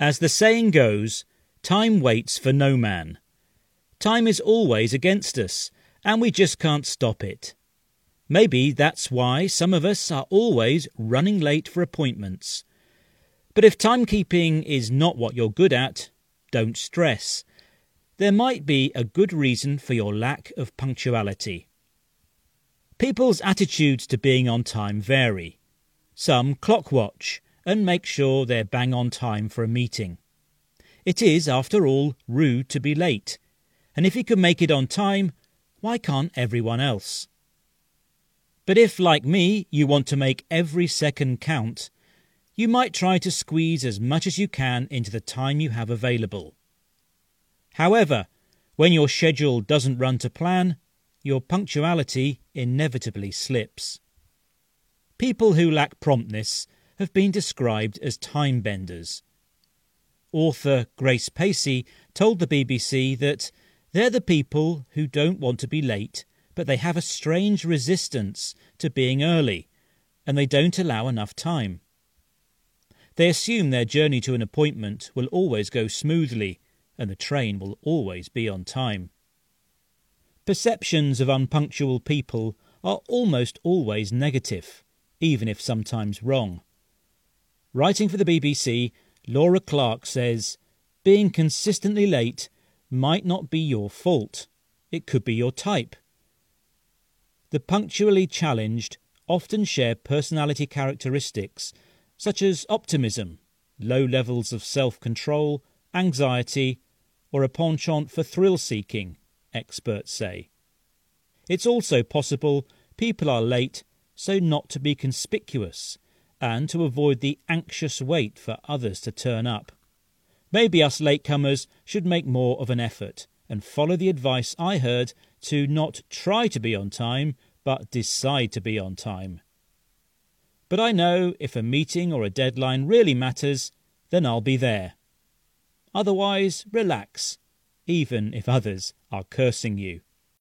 As the saying goes, time waits for no man. Time is always against us, and we just can't stop it. Maybe that's why some of us are always running late for appointments. But if timekeeping is not what you're good at, don't stress. There might be a good reason for your lack of punctuality. People's attitudes to being on time vary. Some clockwatch and make sure they're bang on time for a meeting. It is, after all, rude to be late, and if you can make it on time, why can't everyone else? But if, like me, you want to make every second count, you might try to squeeze as much as you can into the time you have available. However, when your schedule doesn't run to plan, your punctuality inevitably slips. People who lack promptness have been described as time benders. Author Grace Pacie told the BBC that they're the people who don't want to be late, but they have a strange resistance to being early, and they don't allow enough time. They assume their journey to an appointment will always go smoothly, and the train will always be on time. Perceptions of unpunctual people are almost always negative, even if sometimes wrong. Writing for the BBC, Laura Clark says, Being consistently late might not be your fault. It could be your type. The punctually challenged often share personality characteristics such as optimism, low levels of self control, anxiety, or a penchant for thrill seeking, experts say. It's also possible people are late so not to be conspicuous and to avoid the anxious wait for others to turn up. Maybe us latecomers should make more of an effort and follow the advice I heard to not try to be on time, but decide to be on time. But I know if a meeting or a deadline really matters, then I'll be there. Otherwise, relax, even if others are cursing you.